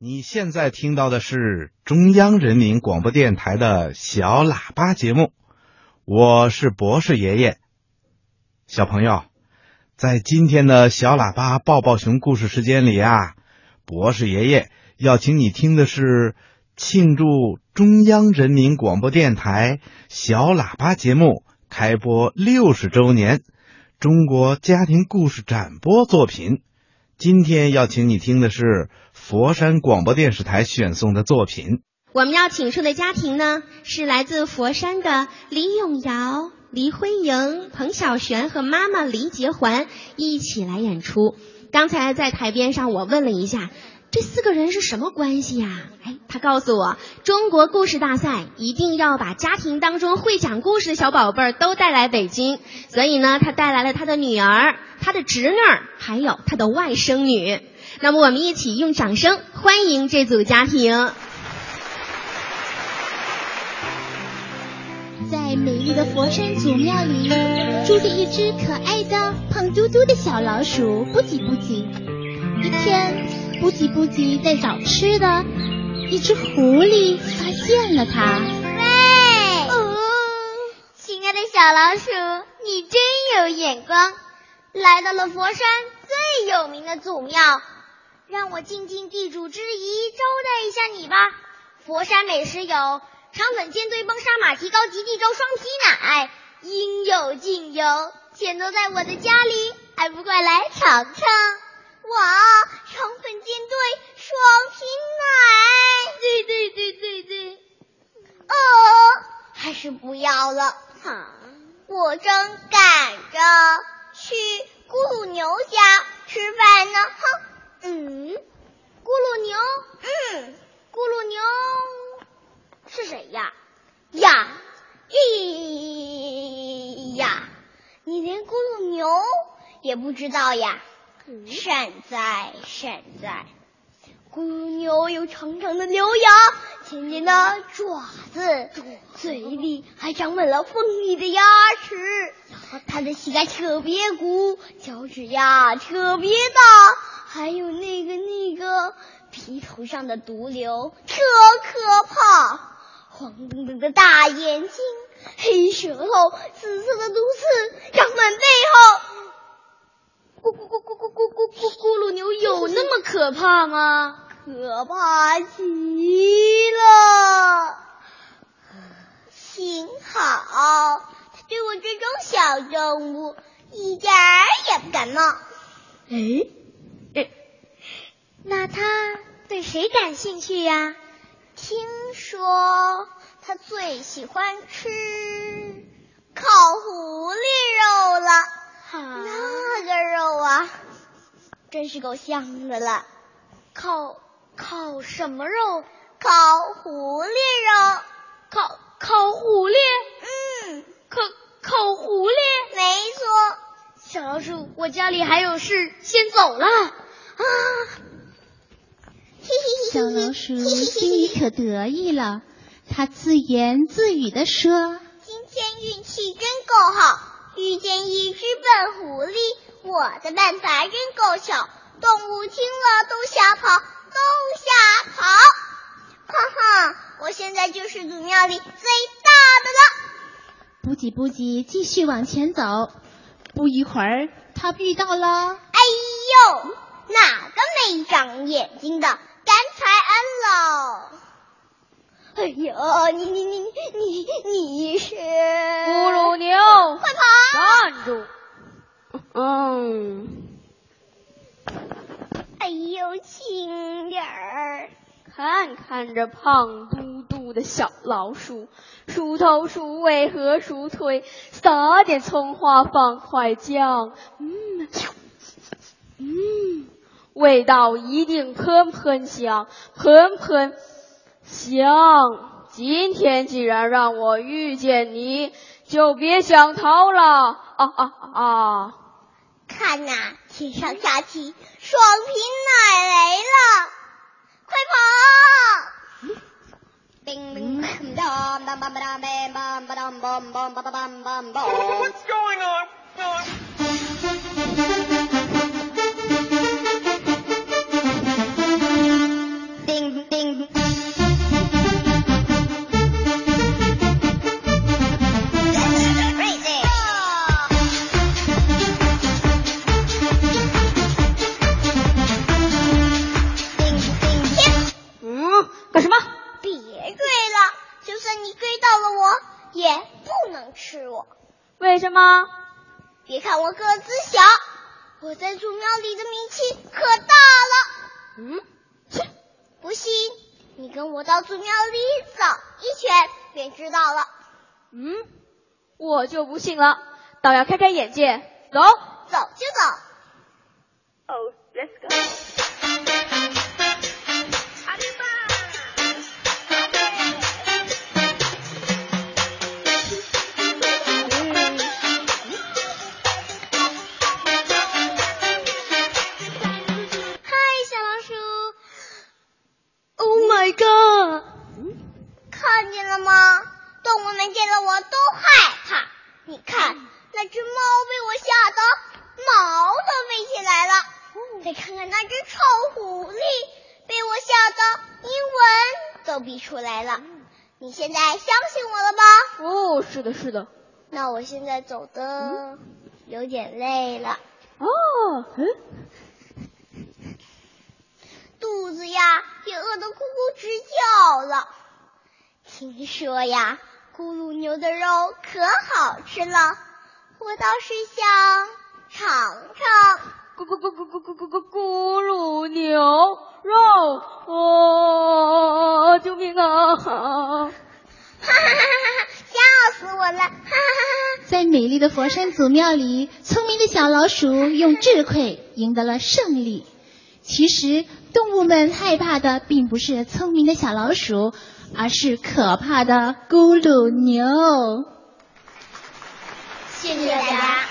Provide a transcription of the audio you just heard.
你现在听到的是中央人民广播电台的小喇叭节目，我是博士爷爷。小朋友，在今天的小喇叭抱抱熊故事时间里啊，博士爷爷要请你听的是庆祝中央人民广播电台小喇叭节目开播六十周年中国家庭故事展播作品。今天要请你听的是佛山广播电视台选送的作品。我们要请出的家庭呢，是来自佛山的李永瑶、黎辉莹、彭小璇和妈妈黎杰环一起来演出。刚才在台边上，我问了一下。这四个人是什么关系呀？哎，他告诉我，中国故事大赛一定要把家庭当中会讲故事的小宝贝儿都带来北京，所以呢，他带来了他的女儿、他的侄女，还有他的外甥女。那么，我们一起用掌声欢迎这组家庭。在美丽的佛山祖庙里，住着一只可爱的胖嘟嘟的小老鼠，不急不急。一天。不急不急，在找吃的。一只狐狸发现了它。喂，哦亲爱的小老鼠，你真有眼光，来到了佛山最有名的祖庙，让我尽尽地主之谊，招待一下你吧。佛山美食有肠粉、煎堆、崩沙、马蹄糕、及地粥、双皮奶，应有尽有，全都在我的家里，还不快来尝尝？哇，肠粉煎堆双皮奶，对对对对对，哦，还是不要了。我正赶着去咕噜牛家吃饭呢。哼，嗯，咕噜牛，嗯，咕噜牛是谁呀？呀，咦呀，你连咕噜牛也不知道呀？善哉善哉，咕噜牛有长长的獠牙，尖尖的爪子，嘴里还长满了锋利的牙齿。它的膝盖特别鼓，脚趾呀特别大，还有那个那个皮头上的毒瘤特可怕，黄澄澄的大眼睛，黑舌头，紫色的毒刺长满背后。咕咕咕咕咕咕咕咕咕噜牛有那么可怕吗？可怕极了！幸好对我这种小动物一点儿也不感冒。哎，那他对谁感兴趣呀？听说他最喜欢吃烤狐狸肉了。那个肉啊，真是够香的了！烤烤什么肉？烤狐狸肉。烤烤狐狸？嗯，烤烤狐狸？没错。小老鼠，我家里还有事，先走了。啊！小老鼠心里可得意了，它自言自语地说：“今天运气真够好。”遇见一只笨狐狸，我的办法真够巧，动物听了都吓跑，都吓跑！哈哈，我现在就是祖庙里最。不急不急，继续往前走。不一会儿，他遇到了……哎呦，哪个没长眼睛的？干才安喽！哎呦，你你你你你是咕噜牛，快跑！站住！嗯，哎呦，轻点儿！看看这胖嘟的小老鼠，鼠头鼠尾和鼠腿，撒点葱花放块酱，嗯嗯，味道一定喷喷香，喷喷。香，今天既然让我遇见你，就别想逃了！啊啊啊！看呐，天上下起双皮奶来 What's going on? 别看我个子小，我在祖庙里的名气可大了。嗯，切，不信你跟我到祖庙里走一圈便知道了。嗯，我就不信了，倒要开开眼界。走，走就走。Oh, let's go. 那只猫被我吓得毛都飞起来了。再看看那只臭狐狸，被我吓得英文都逼出来了。你现在相信我了吗？哦，是的，是的。那我现在走的有点累了，哦，嗯，肚子呀也饿得咕咕直叫了。听说呀，咕噜牛的肉可好吃了，我倒是想尝尝。咕咕咕咕咕咕咕咕咕噜牛肉，哦，救命啊！哈哈哈哈！笑死我了！哈哈哈哈！在美丽的佛山祖庙里，聪明的小老鼠用智慧赢得了胜利。其实，动物们害怕的并不是聪明的小老鼠，而是可怕的咕噜牛。谢谢大家。